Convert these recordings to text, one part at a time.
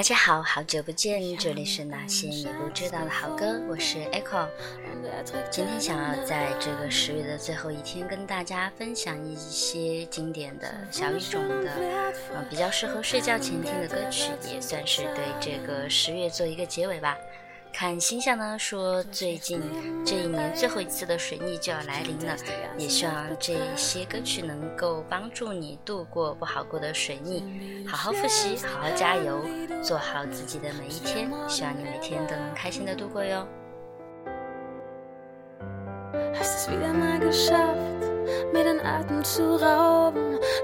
大家好，好久不见，这里是那些你不知道的好歌，我是 Echo。今天想要在这个十月的最后一天，跟大家分享一些经典的小语种的，呃，比较适合睡觉前听的歌曲，也算是对这个十月做一个结尾吧。看星象呢，说最近这一年最后一次的水逆就要来临了，也希望这些歌曲能够帮助你度过不好过的水逆，好好复习，好好加油，做好自己的每一天，希望你每天都能开心的度过哟。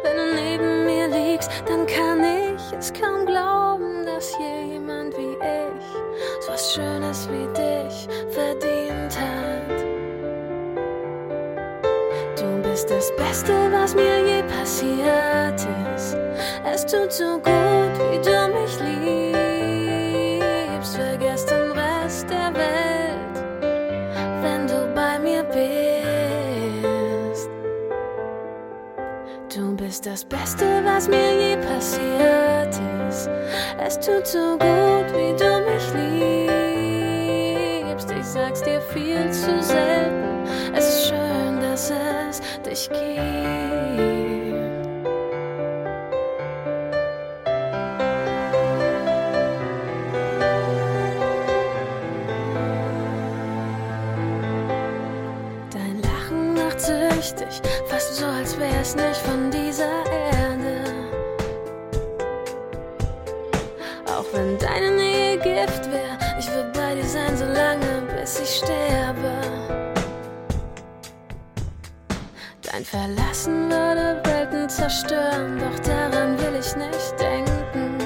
let me live was Schönes wie dich verdient hat. Du bist das Beste, was mir je passiert ist. Es tut so gut, wie du mich liebst. Das Beste, was mir je passiert ist. Es tut so gut, wie du mich liebst sag's dir viel zu selten. Es ist schön, dass es dich gibt. Dein Lachen macht süchtig, fast so, als wär's nicht von Dein Verlassen würde Welten zerstören, doch daran will ich nicht denken.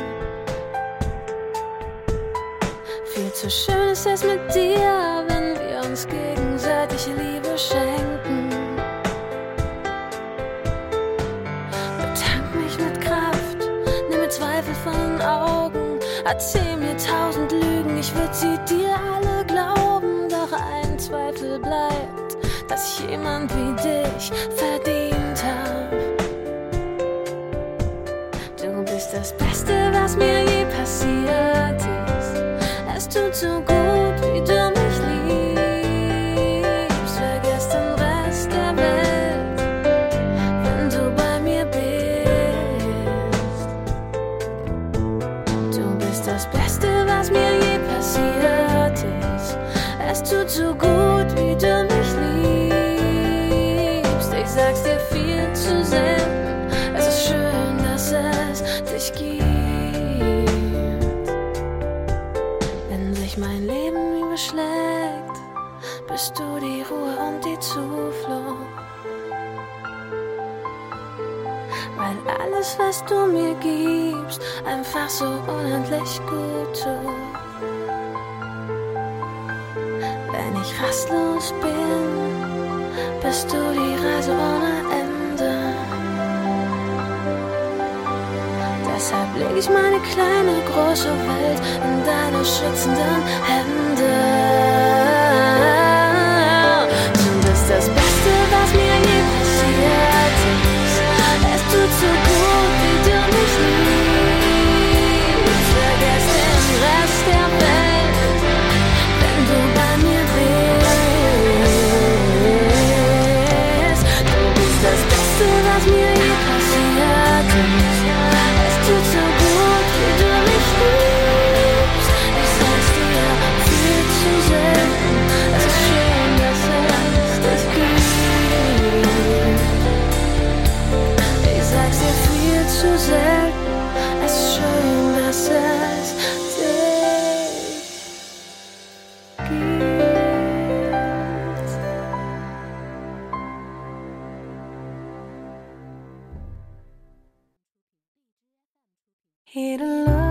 Viel zu schön ist es mit dir, wenn wir uns gegenseitig Liebe schenken. Betank mich mit Kraft, nimm mir Zweifel von den Augen, erzähl mir tausend Lügen, ich würde sie dir alle glauben noch ein Zweifel bleibt, dass jemand wie dich verdient hab. Du bist das Beste, was mir je passiert ist. Es tut so gut, du mir gibst, einfach so unendlich gut tut. Wenn ich rastlos bin, bist du die Reise ohne Ende. Deshalb leg ich meine kleine, große Welt in deine schützenden Hände. Hit a love.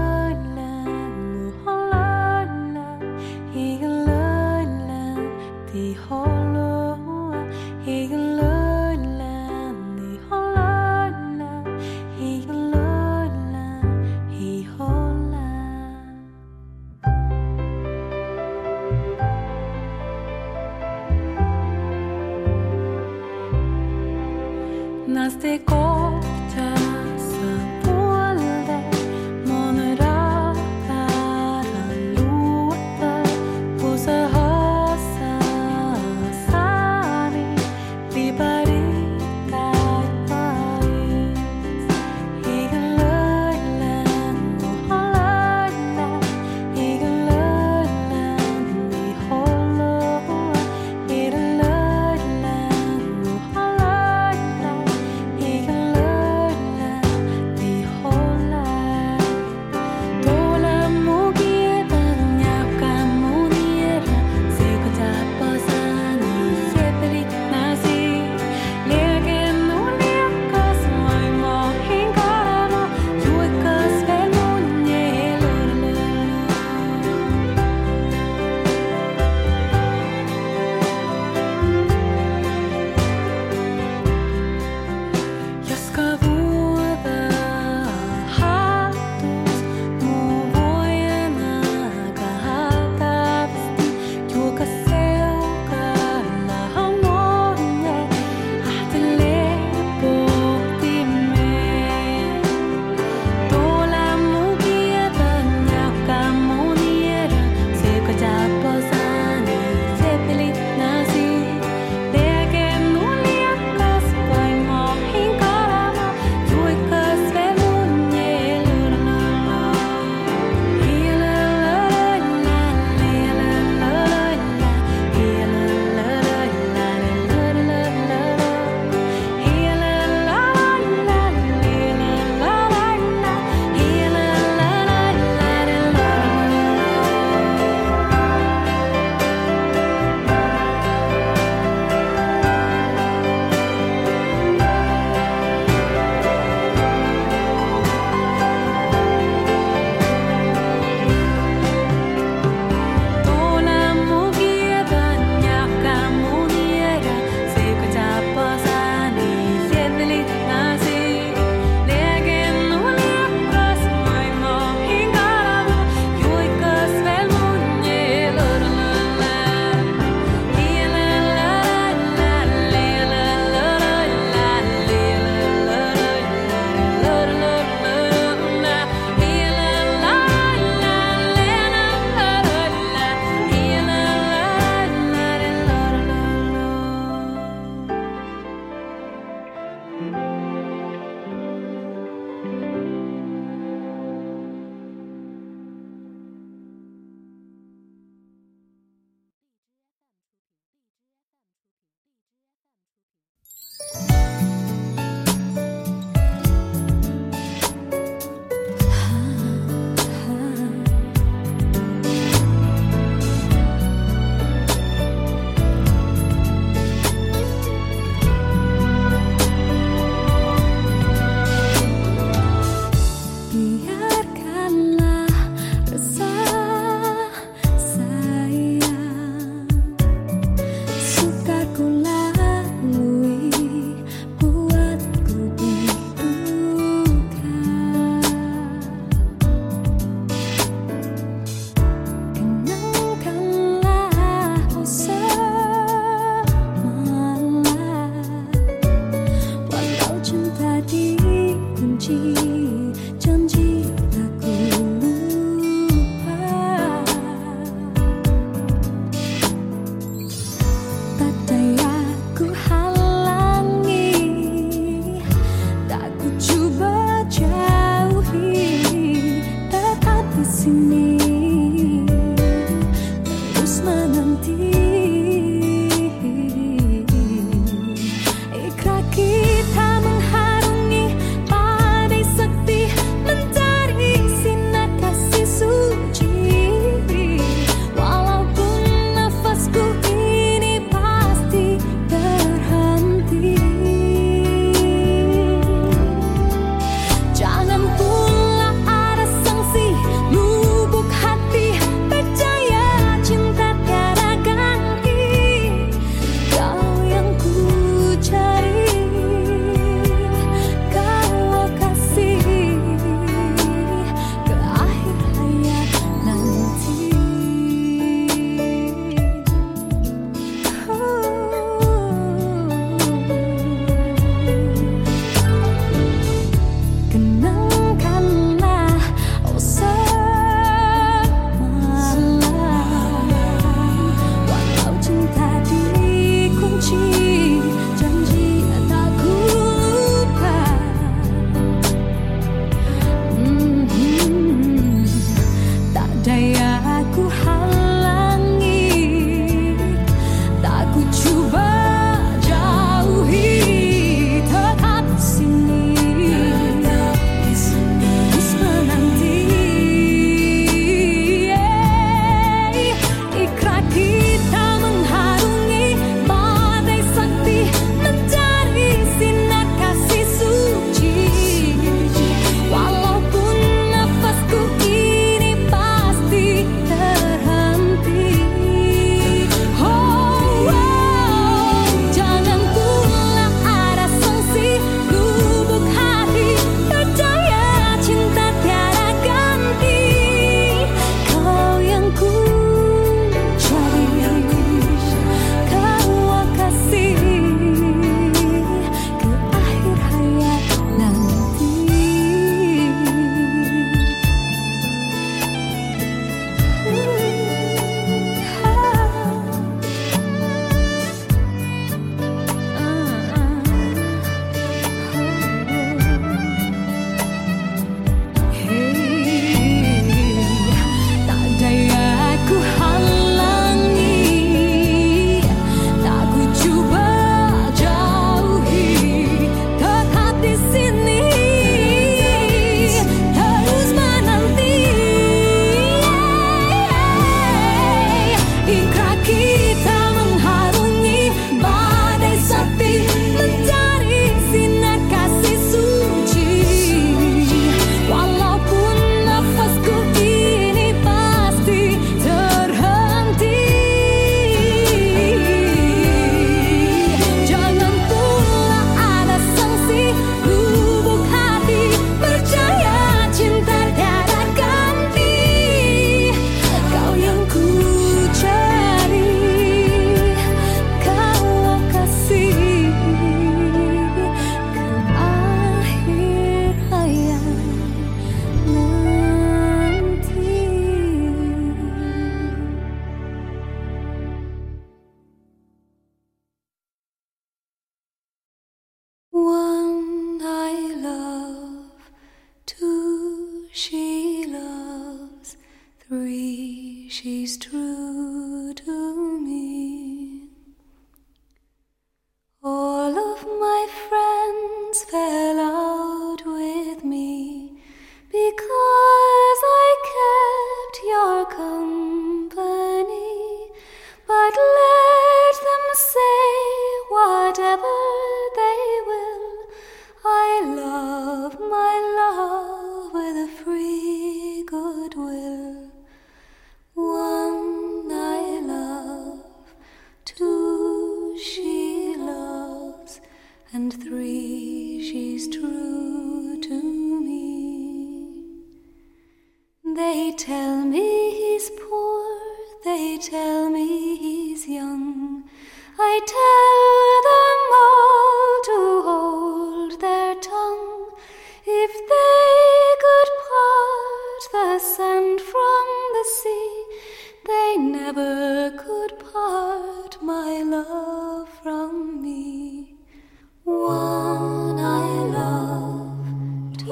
Three, she's true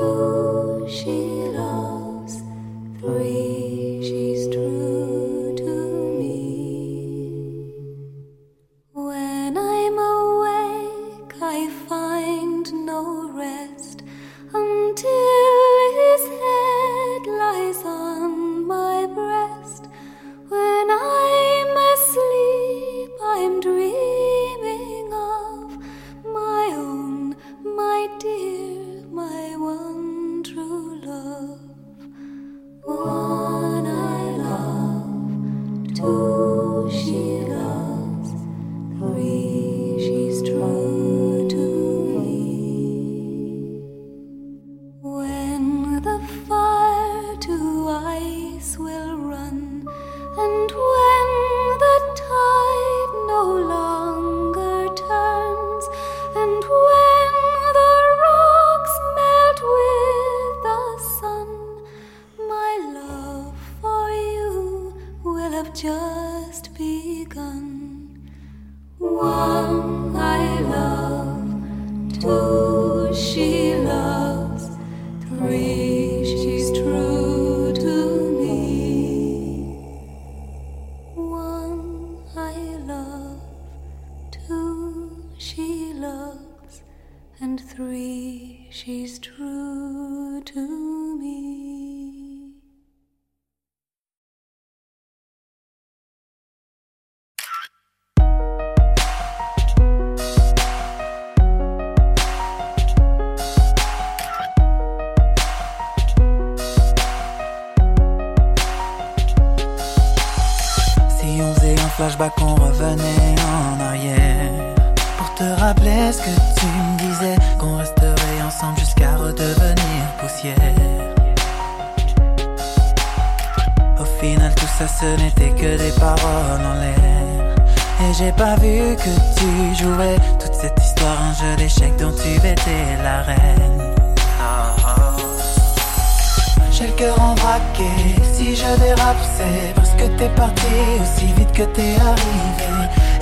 Yoshi.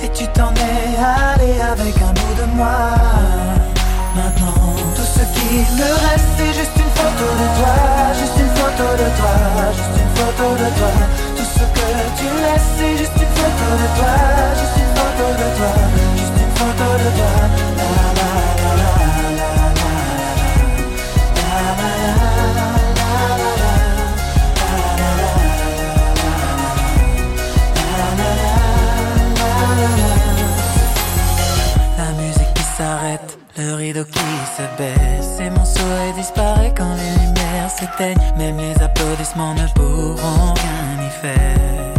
Et tu t'en es allé avec un bout de moi Maintenant tout ce qui me reste c'est juste une photo de toi Juste une photo de toi, juste une photo de toi Tout ce que tu laisses c'est juste une photo de toi Juste une photo de toi, juste une photo de toi La la la la la la la la la la musique qui s'arrête, le rideau qui se baisse. Et mon souhait disparaît quand les lumières s'éteignent. Même les applaudissements ne pourront rien y faire.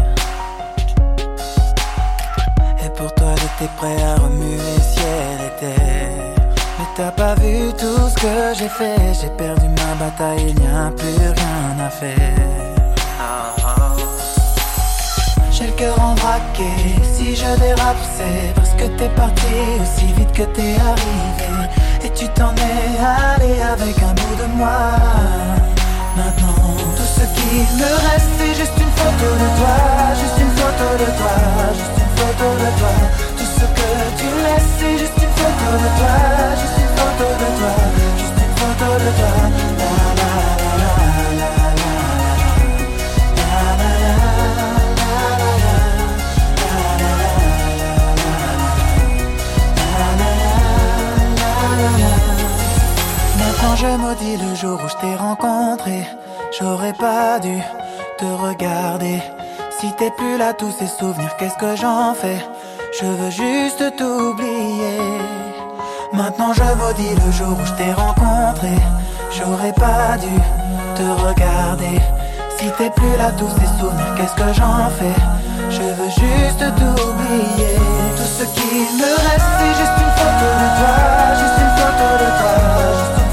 Et pour toi j'étais prêt à remuer ciel et terre. Mais t'as pas vu tout ce que j'ai fait? J'ai perdu ma bataille, il n'y a plus rien à faire j'ai le cœur en braqué, si je dérape c'est parce que t'es parti aussi vite que t'es arrivé. Et tu t'en es allé avec un bout de moi. Maintenant tout ce qui me reste jour où je t'ai rencontré, j'aurais pas dû te regarder. Si t'es plus là, tous ces souvenirs, qu'est-ce que j'en fais? Je veux juste t'oublier. Maintenant je maudis le jour où je t'ai rencontré, j'aurais pas dû te regarder. Si t'es plus là, tous ces souvenirs, qu'est-ce que j'en fais? Je veux juste t'oublier. Tout ce qui me reste, c'est juste une photo de toi, juste une photo de toi.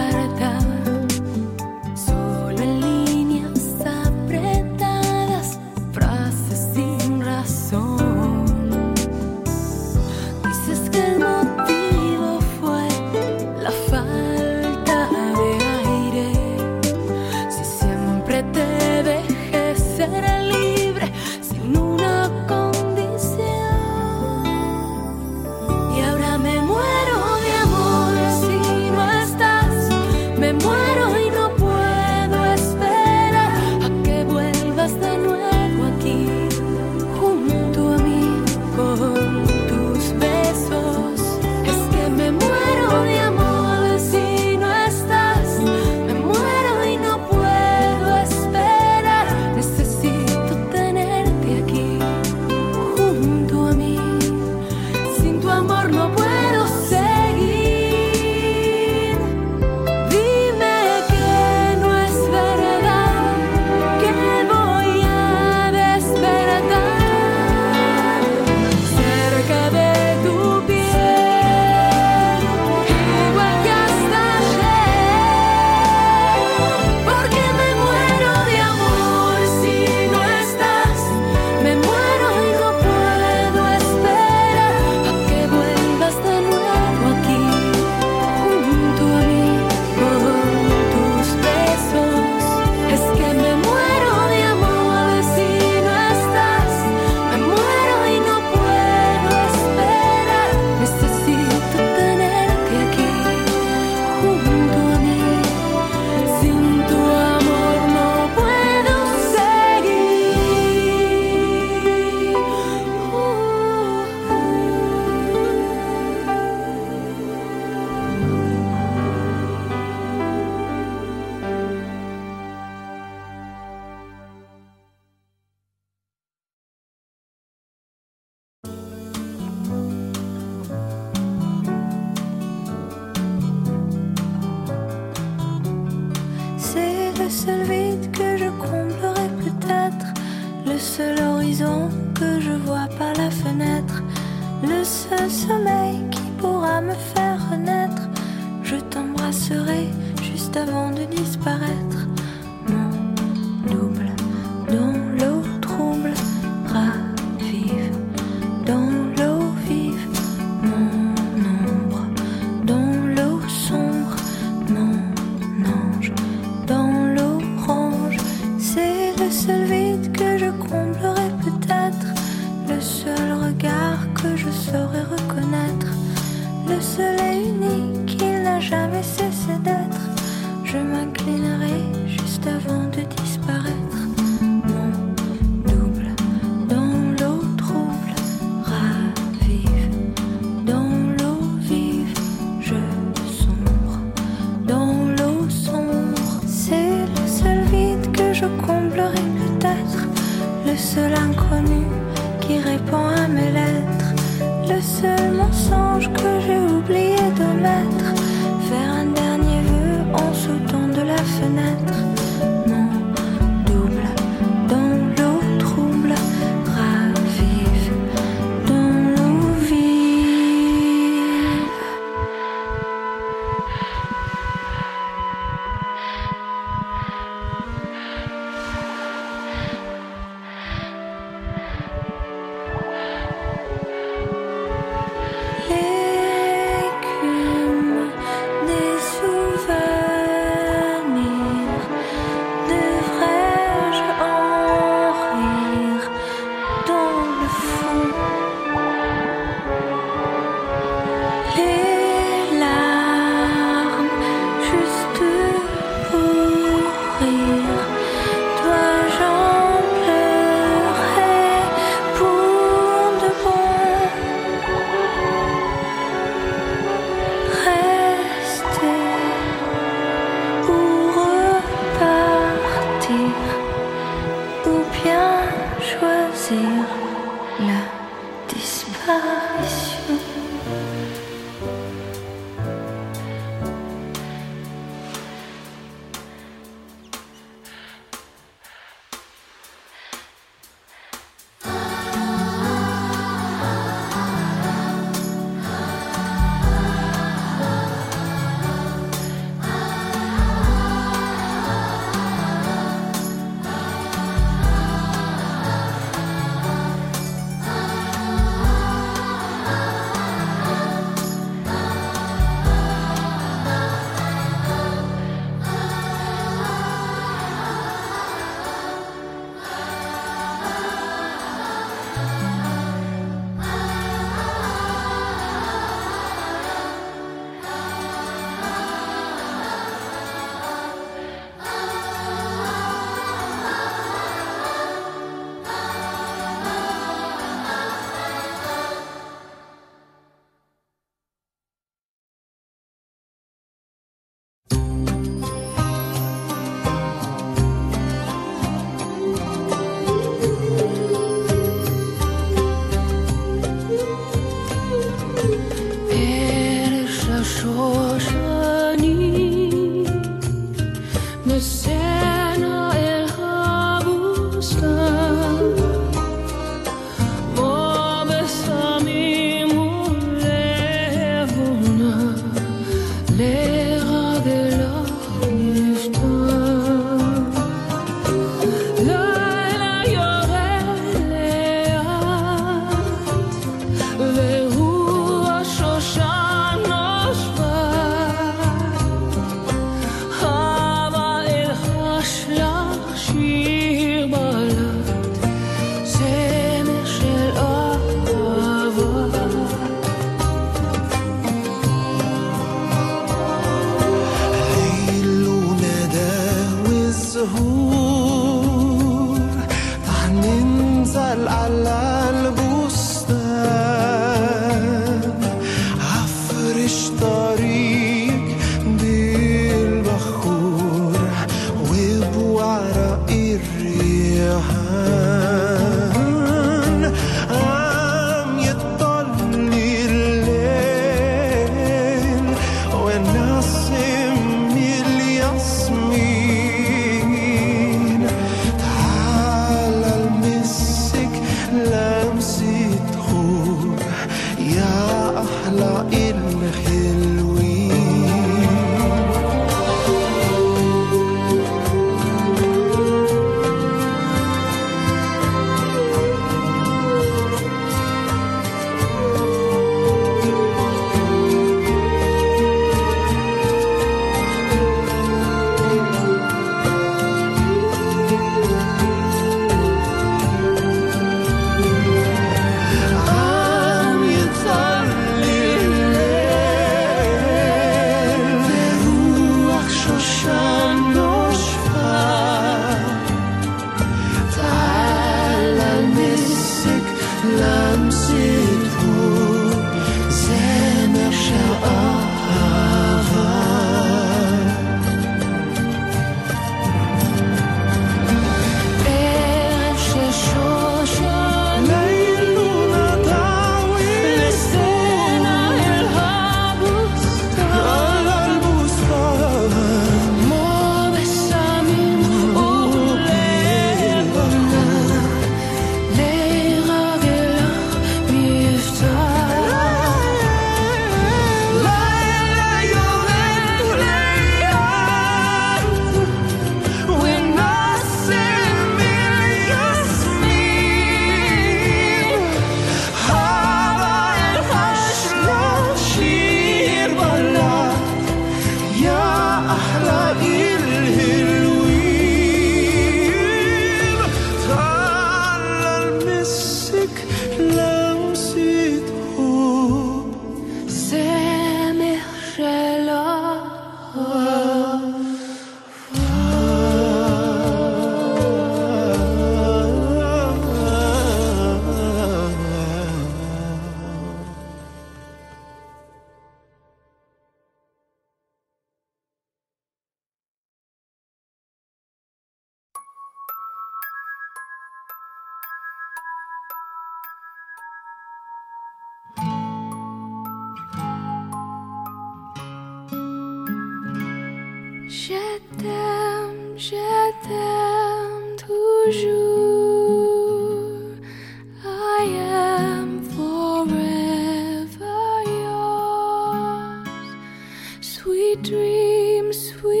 Sweet dreams, sweet